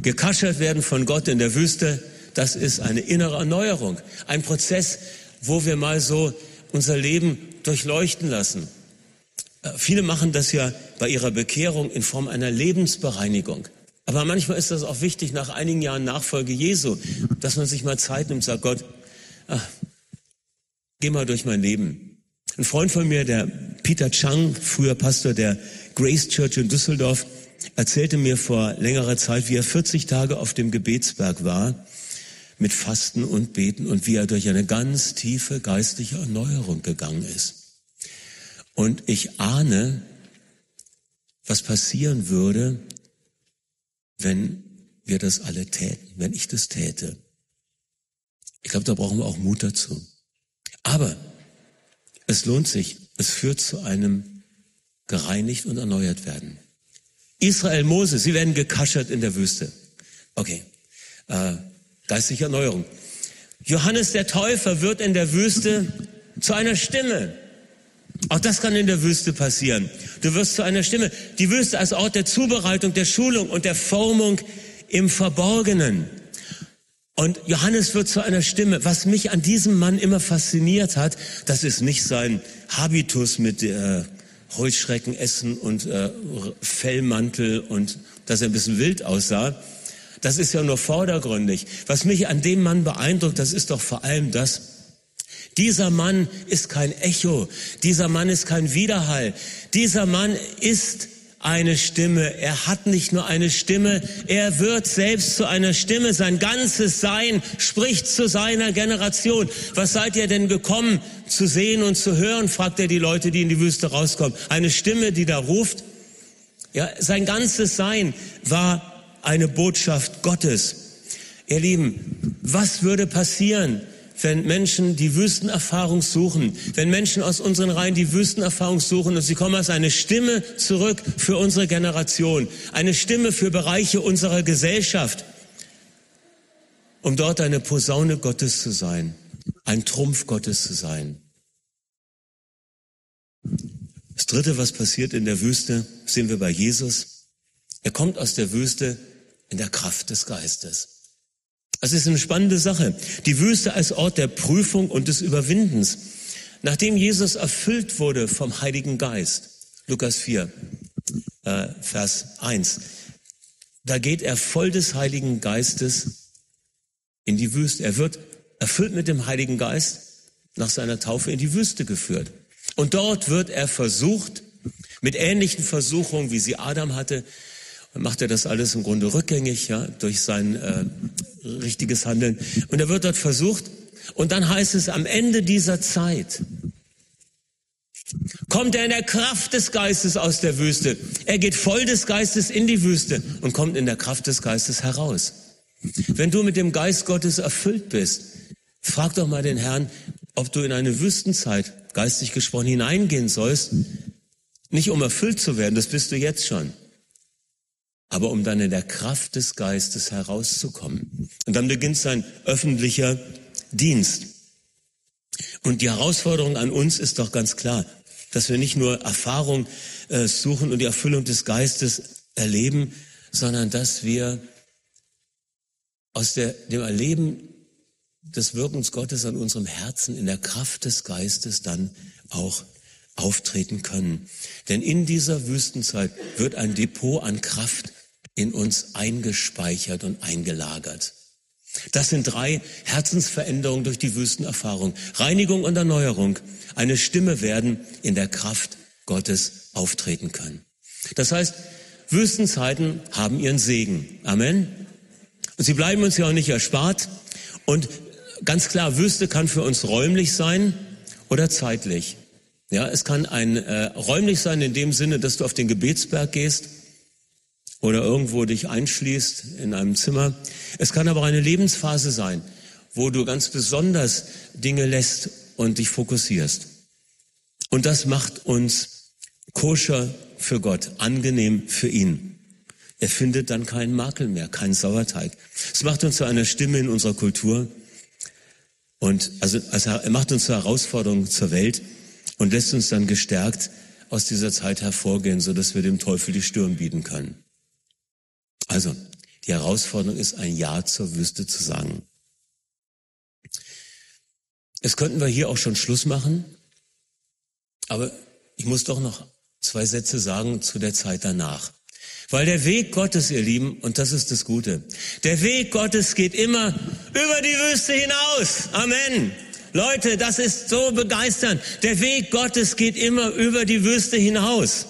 Speaker 1: Gekaschert werden von Gott in der Wüste, das ist eine innere Erneuerung. Ein Prozess, wo wir mal so unser Leben durchleuchten lassen. Äh, viele machen das ja bei ihrer Bekehrung in Form einer Lebensbereinigung. Aber manchmal ist das auch wichtig nach einigen Jahren Nachfolge Jesu, dass man sich mal Zeit nimmt und sagt, Gott, ach, geh mal durch mein Leben. Ein Freund von mir, der Peter Chang, früher Pastor der Grace Church in Düsseldorf, erzählte mir vor längerer Zeit, wie er 40 Tage auf dem Gebetsberg war mit Fasten und Beten und wie er durch eine ganz tiefe geistliche Erneuerung gegangen ist. Und ich ahne, was passieren würde, wenn wir das alle täten, wenn ich das täte. Ich glaube, da brauchen wir auch Mut dazu. Aber es lohnt sich. Es führt zu einem gereinigt und erneuert werden. Israel, Mose, sie werden gekaschert in der Wüste. Okay, äh, geistliche Erneuerung. Johannes der Täufer wird in der Wüste zu einer Stimme. Auch das kann in der Wüste passieren. Du wirst zu einer Stimme. Die Wüste als Ort der Zubereitung, der Schulung und der Formung im Verborgenen. Und Johannes wird zu einer Stimme. Was mich an diesem Mann immer fasziniert hat, das ist nicht sein Habitus mit äh, Heuschrecken essen und äh, Fellmantel und dass er ein bisschen wild aussah. Das ist ja nur vordergründig. Was mich an dem Mann beeindruckt, das ist doch vor allem das, dieser Mann ist kein Echo, dieser Mann ist kein Widerhall, dieser Mann ist eine Stimme. Er hat nicht nur eine Stimme, er wird selbst zu einer Stimme. Sein ganzes Sein spricht zu seiner Generation. Was seid ihr denn gekommen zu sehen und zu hören? fragt er die Leute, die in die Wüste rauskommen. Eine Stimme, die da ruft. Ja, sein ganzes Sein war eine Botschaft Gottes. Ihr Lieben, was würde passieren, wenn Menschen die Wüstenerfahrung suchen, wenn Menschen aus unseren Reihen die Wüstenerfahrung suchen und sie kommen als eine Stimme zurück für unsere Generation, eine Stimme für Bereiche unserer Gesellschaft, um dort eine Posaune Gottes zu sein, ein Trumpf Gottes zu sein. Das Dritte, was passiert in der Wüste, sehen wir bei Jesus. Er kommt aus der Wüste in der Kraft des Geistes. Das ist eine spannende Sache. Die Wüste als Ort der Prüfung und des Überwindens. Nachdem Jesus erfüllt wurde vom Heiligen Geist, Lukas 4, äh, Vers 1, da geht er voll des Heiligen Geistes in die Wüste. Er wird erfüllt mit dem Heiligen Geist nach seiner Taufe in die Wüste geführt. Und dort wird er versucht, mit ähnlichen Versuchungen, wie sie Adam hatte, macht er das alles im Grunde rückgängig, ja, durch sein äh, richtiges Handeln. Und er wird dort versucht, und dann heißt es am Ende dieser Zeit, kommt er in der Kraft des Geistes aus der Wüste. Er geht voll des Geistes in die Wüste und kommt in der Kraft des Geistes heraus. Wenn du mit dem Geist Gottes erfüllt bist, frag doch mal den Herrn, ob du in eine Wüstenzeit, geistig gesprochen, hineingehen sollst, nicht um erfüllt zu werden, das bist du jetzt schon, aber um dann in der Kraft des Geistes herauszukommen. Und dann beginnt sein öffentlicher Dienst. Und die Herausforderung an uns ist doch ganz klar, dass wir nicht nur Erfahrung äh, suchen und die Erfüllung des Geistes erleben, sondern dass wir aus der, dem Erleben des Wirkens Gottes an unserem Herzen in der Kraft des Geistes dann auch auftreten können. Denn in dieser Wüstenzeit wird ein Depot an Kraft in uns eingespeichert und eingelagert. Das sind drei Herzensveränderungen durch die Wüstenerfahrung. Reinigung und Erneuerung. Eine Stimme werden in der Kraft Gottes auftreten können. Das heißt, Wüstenzeiten haben ihren Segen. Amen. Und sie bleiben uns ja auch nicht erspart. Und ganz klar, Wüste kann für uns räumlich sein oder zeitlich. Ja, es kann ein äh, räumlich sein in dem Sinne, dass du auf den Gebetsberg gehst oder irgendwo dich einschließt in einem Zimmer. Es kann aber eine Lebensphase sein, wo du ganz besonders Dinge lässt und dich fokussierst. Und das macht uns koscher für Gott, angenehm für ihn. Er findet dann keinen Makel mehr, keinen Sauerteig. Es macht uns zu einer Stimme in unserer Kultur und also, also er macht uns zur Herausforderung zur Welt und lässt uns dann gestärkt aus dieser Zeit hervorgehen, so dass wir dem Teufel die Stirn bieten können. Also, die Herausforderung ist, ein Ja zur Wüste zu sagen. Es könnten wir hier auch schon Schluss machen, aber ich muss doch noch zwei Sätze sagen zu der Zeit danach. Weil der Weg Gottes, ihr Lieben, und das ist das Gute, der Weg Gottes geht immer über die Wüste hinaus. Amen. Leute, das ist so begeisternd. Der Weg Gottes geht immer über die Wüste hinaus.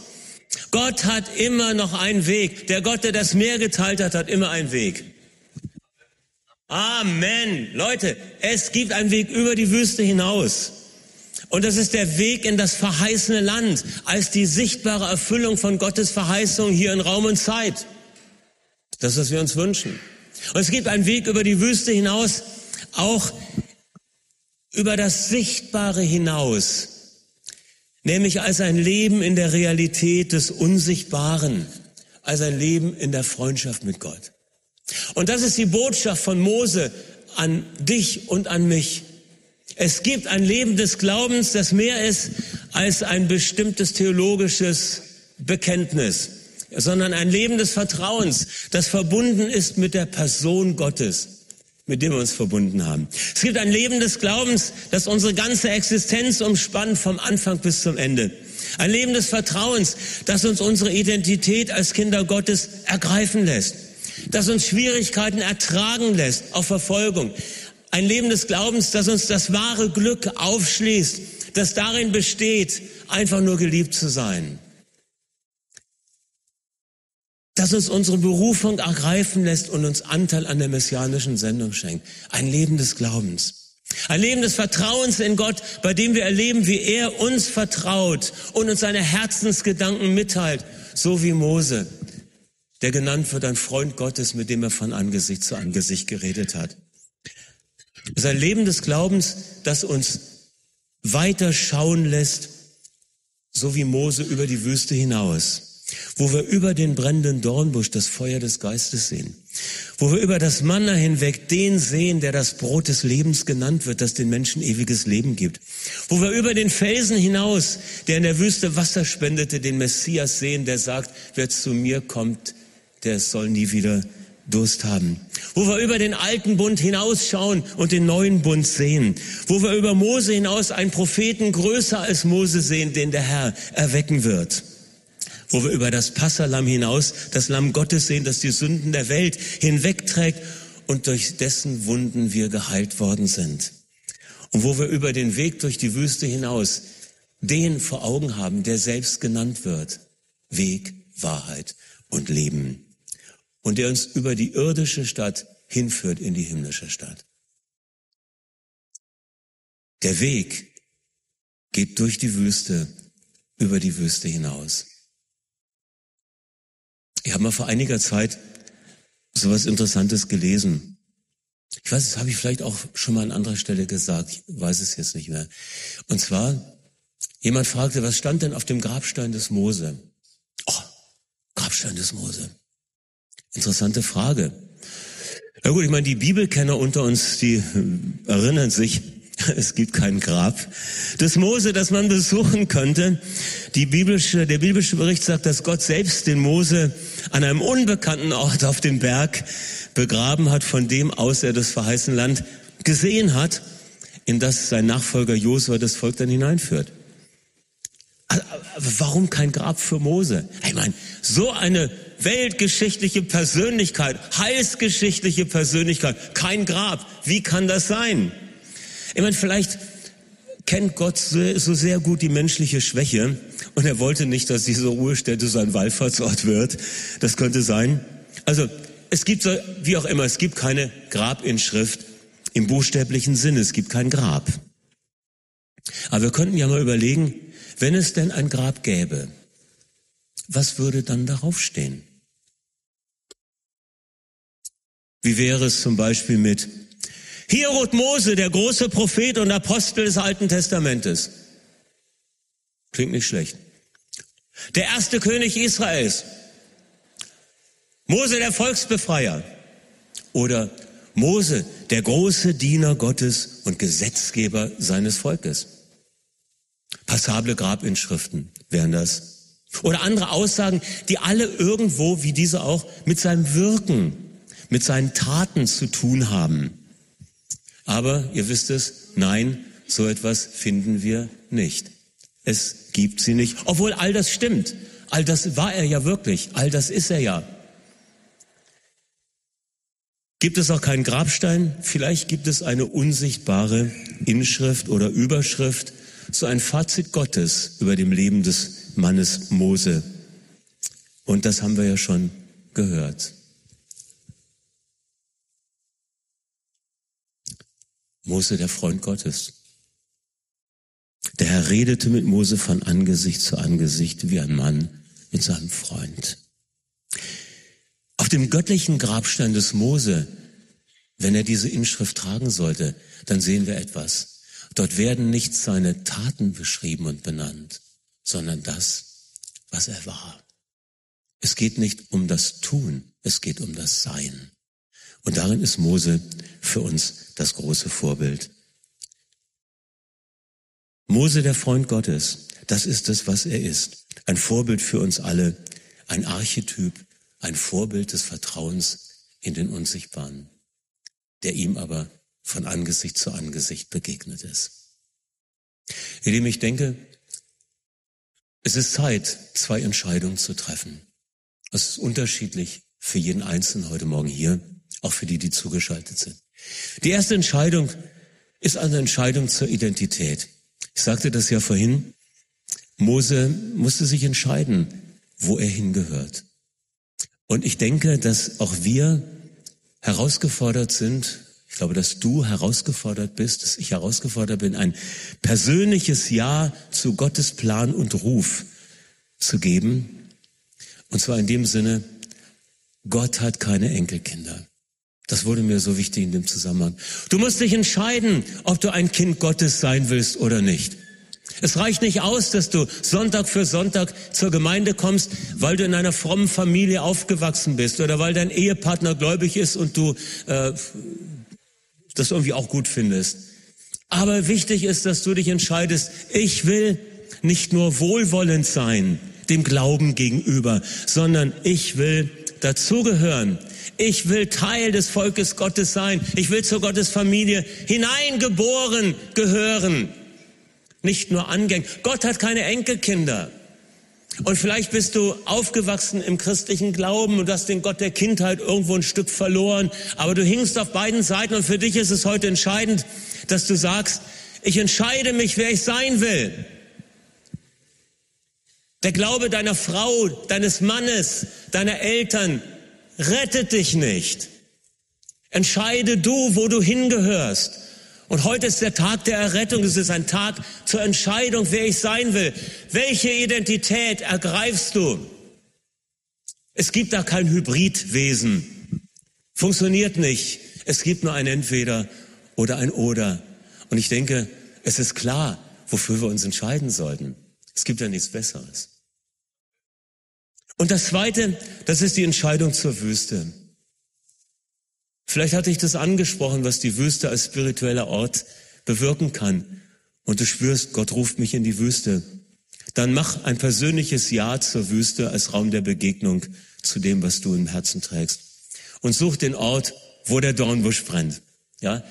Speaker 1: Gott hat immer noch einen Weg. Der Gott, der das Meer geteilt hat, hat immer einen Weg. Amen. Leute, es gibt einen Weg über die Wüste hinaus. Und das ist der Weg in das verheißene Land als die sichtbare Erfüllung von Gottes Verheißung hier in Raum und Zeit. Das ist, was wir uns wünschen. Und es gibt einen Weg über die Wüste hinaus, auch über das Sichtbare hinaus, nämlich als ein Leben in der Realität des Unsichtbaren, als ein Leben in der Freundschaft mit Gott. Und das ist die Botschaft von Mose an dich und an mich. Es gibt ein Leben des Glaubens, das mehr ist als ein bestimmtes theologisches Bekenntnis, sondern ein Leben des Vertrauens, das verbunden ist mit der Person Gottes, mit dem wir uns verbunden haben. Es gibt ein Leben des Glaubens, das unsere ganze Existenz umspannt, vom Anfang bis zum Ende. Ein Leben des Vertrauens, das uns unsere Identität als Kinder Gottes ergreifen lässt, das uns Schwierigkeiten ertragen lässt, auf Verfolgung, ein Leben des Glaubens, das uns das wahre Glück aufschließt, das darin besteht, einfach nur geliebt zu sein. Das uns unsere Berufung ergreifen lässt und uns Anteil an der messianischen Sendung schenkt. Ein Leben des Glaubens. Ein Leben des Vertrauens in Gott, bei dem wir erleben, wie er uns vertraut und uns seine Herzensgedanken mitteilt, so wie Mose, der genannt wird ein Freund Gottes, mit dem er von Angesicht zu Angesicht geredet hat. Es ist ein Leben des Glaubens, das uns weiter schauen lässt, so wie Mose über die Wüste hinaus, wo wir über den brennenden Dornbusch das Feuer des Geistes sehen, wo wir über das Manna hinweg den sehen, der das Brot des Lebens genannt wird, das den Menschen ewiges Leben gibt, wo wir über den Felsen hinaus, der in der Wüste Wasser spendete, den Messias sehen, der sagt, wer zu mir kommt, der soll nie wieder Durst haben. Wo wir über den alten Bund hinausschauen und den neuen Bund sehen. Wo wir über Mose hinaus einen Propheten größer als Mose sehen, den der Herr erwecken wird. Wo wir über das Passalam hinaus das Lamm Gottes sehen, das die Sünden der Welt hinwegträgt und durch dessen Wunden wir geheilt worden sind. Und wo wir über den Weg durch die Wüste hinaus den vor Augen haben, der selbst genannt wird. Weg, Wahrheit und Leben und der uns über die irdische Stadt hinführt in die himmlische Stadt. Der Weg geht durch die Wüste, über die Wüste hinaus. Ich habe mal vor einiger Zeit so was Interessantes gelesen. Ich weiß, das habe ich vielleicht auch schon mal an anderer Stelle gesagt, ich weiß es jetzt nicht mehr. Und zwar, jemand fragte, was stand denn auf dem Grabstein des Mose? Oh, Grabstein des Mose. Interessante Frage. Na gut, ich meine, die Bibelkenner unter uns, die erinnern sich, [LAUGHS] es gibt kein Grab des Mose, das man besuchen könnte. Biblische, der biblische Bericht sagt, dass Gott selbst den Mose an einem unbekannten Ort auf dem Berg begraben hat, von dem aus er das verheißene Land gesehen hat, in das sein Nachfolger Josua das Volk dann hineinführt. Aber warum kein Grab für Mose? Ich meine, so eine weltgeschichtliche Persönlichkeit, heilsgeschichtliche Persönlichkeit, kein Grab. Wie kann das sein? Ich meine, vielleicht kennt Gott so, so sehr gut die menschliche Schwäche und er wollte nicht, dass diese Ruhestätte so ein Wallfahrtsort wird. Das könnte sein. Also es gibt so, wie auch immer, es gibt keine Grabinschrift im buchstäblichen Sinne. Es gibt kein Grab. Aber wir könnten ja mal überlegen, wenn es denn ein Grab gäbe, was würde dann darauf stehen? Wie wäre es zum Beispiel mit hier ruht Mose, der große Prophet und Apostel des Alten Testamentes. Klingt nicht schlecht. Der erste König Israels. Mose, der Volksbefreier. Oder Mose, der große Diener Gottes und Gesetzgeber seines Volkes. Passable Grabinschriften wären das. Oder andere Aussagen, die alle irgendwo, wie diese auch, mit seinem Wirken, mit seinen Taten zu tun haben. Aber ihr wisst es, nein, so etwas finden wir nicht. Es gibt sie nicht, obwohl all das stimmt. All das war er ja wirklich. All das ist er ja. Gibt es auch keinen Grabstein? Vielleicht gibt es eine unsichtbare Inschrift oder Überschrift, so ein Fazit Gottes über dem Leben des Mannes Mose. Und das haben wir ja schon gehört. Mose, der Freund Gottes. Der Herr redete mit Mose von Angesicht zu Angesicht wie ein Mann mit seinem Freund. Auf dem göttlichen Grabstein des Mose, wenn er diese Inschrift tragen sollte, dann sehen wir etwas. Dort werden nicht seine Taten beschrieben und benannt, sondern das, was er war. Es geht nicht um das Tun, es geht um das Sein. Und darin ist Mose für uns das große Vorbild. Mose, der Freund Gottes, das ist es, was er ist. Ein Vorbild für uns alle, ein Archetyp, ein Vorbild des Vertrauens in den Unsichtbaren, der ihm aber von Angesicht zu Angesicht begegnet ist. Indem ich denke, es ist Zeit, zwei Entscheidungen zu treffen. Es ist unterschiedlich für jeden Einzelnen heute Morgen hier, auch für die, die zugeschaltet sind. Die erste Entscheidung ist eine Entscheidung zur Identität. Ich sagte das ja vorhin. Mose musste sich entscheiden, wo er hingehört. Und ich denke, dass auch wir herausgefordert sind, ich glaube, dass du herausgefordert bist, dass ich herausgefordert bin, ein persönliches Ja zu Gottes Plan und Ruf zu geben. Und zwar in dem Sinne, Gott hat keine Enkelkinder. Das wurde mir so wichtig in dem Zusammenhang. Du musst dich entscheiden, ob du ein Kind Gottes sein willst oder nicht. Es reicht nicht aus, dass du Sonntag für Sonntag zur Gemeinde kommst, weil du in einer frommen Familie aufgewachsen bist oder weil dein Ehepartner gläubig ist und du äh, das irgendwie auch gut findest. Aber wichtig ist, dass du dich entscheidest, ich will nicht nur wohlwollend sein dem Glauben gegenüber, sondern ich will dazugehören. Ich will Teil des Volkes Gottes sein. Ich will zur Gottes Familie hineingeboren gehören. Nicht nur angängen. Gott hat keine Enkelkinder. Und vielleicht bist du aufgewachsen im christlichen Glauben und hast den Gott der Kindheit irgendwo ein Stück verloren. Aber du hingst auf beiden Seiten und für dich ist es heute entscheidend, dass du sagst, ich entscheide mich, wer ich sein will. Der Glaube deiner Frau, deines Mannes, deiner Eltern rettet dich nicht. Entscheide du, wo du hingehörst. Und heute ist der Tag der Errettung. Es ist ein Tag zur Entscheidung, wer ich sein will. Welche Identität ergreifst du? Es gibt da kein Hybridwesen. Funktioniert nicht. Es gibt nur ein Entweder oder ein Oder. Und ich denke, es ist klar, wofür wir uns entscheiden sollten. Es gibt ja nichts Besseres. Und das Zweite, das ist die Entscheidung zur Wüste. Vielleicht hatte ich das angesprochen, was die Wüste als spiritueller Ort bewirken kann. Und du spürst, Gott ruft mich in die Wüste. Dann mach ein persönliches Ja zur Wüste als Raum der Begegnung zu dem, was du im Herzen trägst. Und such den Ort, wo der Dornbusch brennt. Ja?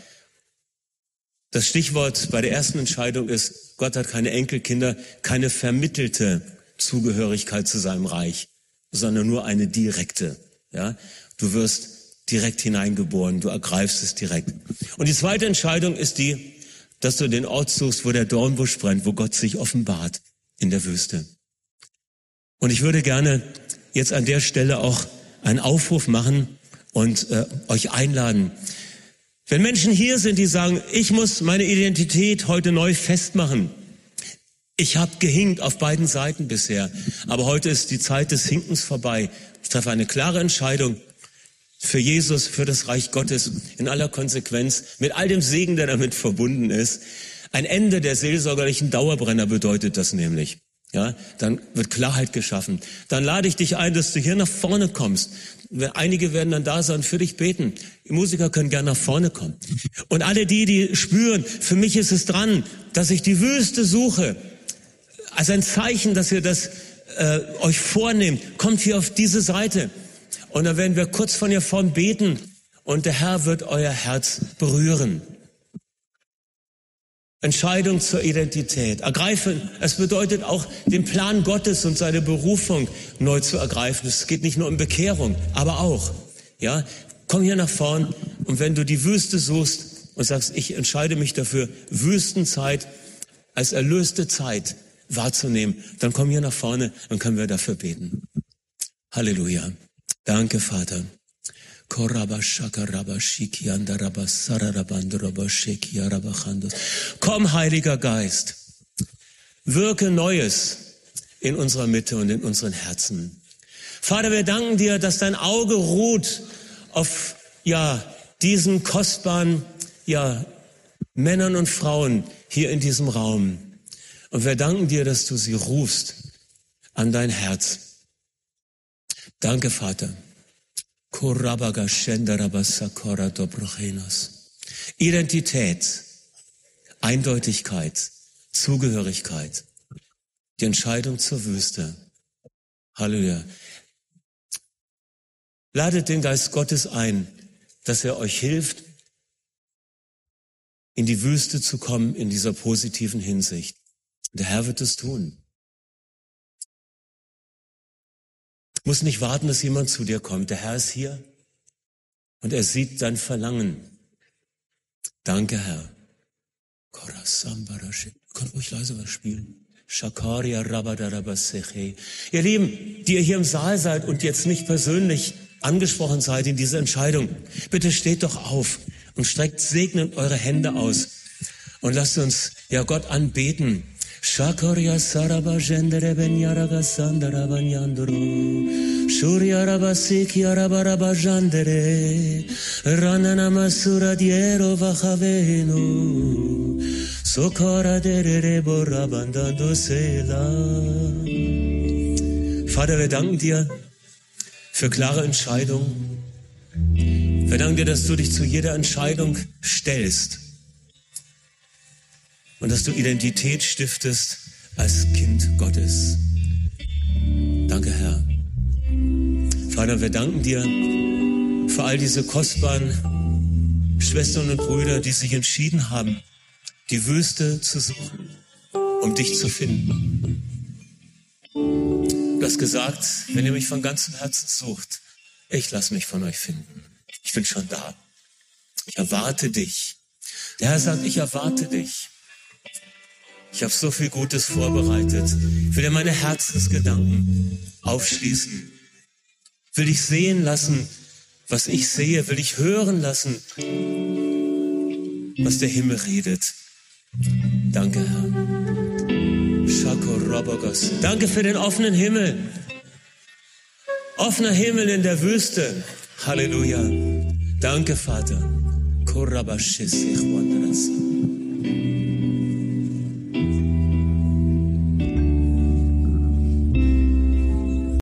Speaker 1: Das Stichwort bei der ersten Entscheidung ist, Gott hat keine Enkelkinder, keine vermittelte Zugehörigkeit zu seinem Reich sondern nur eine direkte. Ja, du wirst direkt hineingeboren, du ergreifst es direkt. Und die zweite Entscheidung ist die, dass du den Ort suchst, wo der Dornbusch brennt, wo Gott sich offenbart in der Wüste. Und ich würde gerne jetzt an der Stelle auch einen Aufruf machen und äh, euch einladen. Wenn Menschen hier sind, die sagen, ich muss meine Identität heute neu festmachen, ich habe gehinkt auf beiden Seiten bisher, aber heute ist die Zeit des Hinkens vorbei. Ich treffe eine klare Entscheidung für Jesus, für das Reich Gottes in aller Konsequenz, mit all dem Segen, der damit verbunden ist. Ein Ende der seelsorgerlichen Dauerbrenner bedeutet das nämlich. Ja, dann wird Klarheit geschaffen. Dann lade ich dich ein, dass du hier nach vorne kommst. Einige werden dann da sein, für dich beten. Die Musiker können gerne nach vorne kommen. Und alle die, die spüren, für mich ist es dran, dass ich die Wüste suche, als ein Zeichen, dass ihr das äh, euch vornehmt, kommt hier auf diese Seite. Und dann werden wir kurz von hier vorn beten und der Herr wird euer Herz berühren. Entscheidung zur Identität. Ergreifen, es bedeutet auch den Plan Gottes und seine Berufung neu zu ergreifen. Es geht nicht nur um Bekehrung, aber auch. Ja, komm hier nach vorn und wenn du die Wüste suchst und sagst, ich entscheide mich dafür, Wüstenzeit als erlöste Zeit wahrzunehmen, dann komm hier nach vorne, dann können wir dafür beten. Halleluja. Danke, Vater. Komm, Heiliger Geist, wirke Neues in unserer Mitte und in unseren Herzen. Vater, wir danken dir, dass dein Auge ruht auf, ja, diesen kostbaren, ja, Männern und Frauen hier in diesem Raum. Und wir danken dir, dass du sie rufst an dein Herz. Danke, Vater. Identität, Eindeutigkeit, Zugehörigkeit, die Entscheidung zur Wüste. Halleluja. Ladet den Geist Gottes ein, dass er euch hilft, in die Wüste zu kommen in dieser positiven Hinsicht. Der Herr wird es tun. Muss nicht warten, dass jemand zu dir kommt. Der Herr ist hier und er sieht dein Verlangen. Danke, Herr. Könnt ruhig leise was spielen. Shakaria Rabadarabaseche. Ihr Lieben, die ihr hier im Saal seid und jetzt nicht persönlich angesprochen seid in dieser Entscheidung, bitte steht doch auf und streckt segnend eure Hände aus und lasst uns ja Gott anbeten Shakarya saraba jendere ben yaraga sandara banyanduru. Shurya rabasiki arabaraba jandere. Ranana masura diero vachavenu. Sokara derere borabandando sela. Vater, wir danken dir für klare Entscheidungen. Wir danken dir, dass du dich zu jeder Entscheidung stellst und dass du Identität stiftest als Kind Gottes. Danke, Herr. Vater, wir danken dir für all diese kostbaren Schwestern und Brüder, die sich entschieden haben, die Wüste zu suchen, um dich zu finden. Du hast gesagt, wenn ihr mich von ganzem Herzen sucht, ich lasse mich von euch finden. Ich bin schon da. Ich erwarte dich. Der Herr sagt, ich erwarte dich. Ich habe so viel Gutes vorbereitet. Ich will dir meine Herzensgedanken aufschließen. Will dich sehen lassen, was ich sehe. Will dich hören lassen, was der Himmel redet. Danke, Herr. Danke für den offenen Himmel. Offener Himmel in der Wüste. Halleluja. Danke, Vater. Korabashis, ich wandere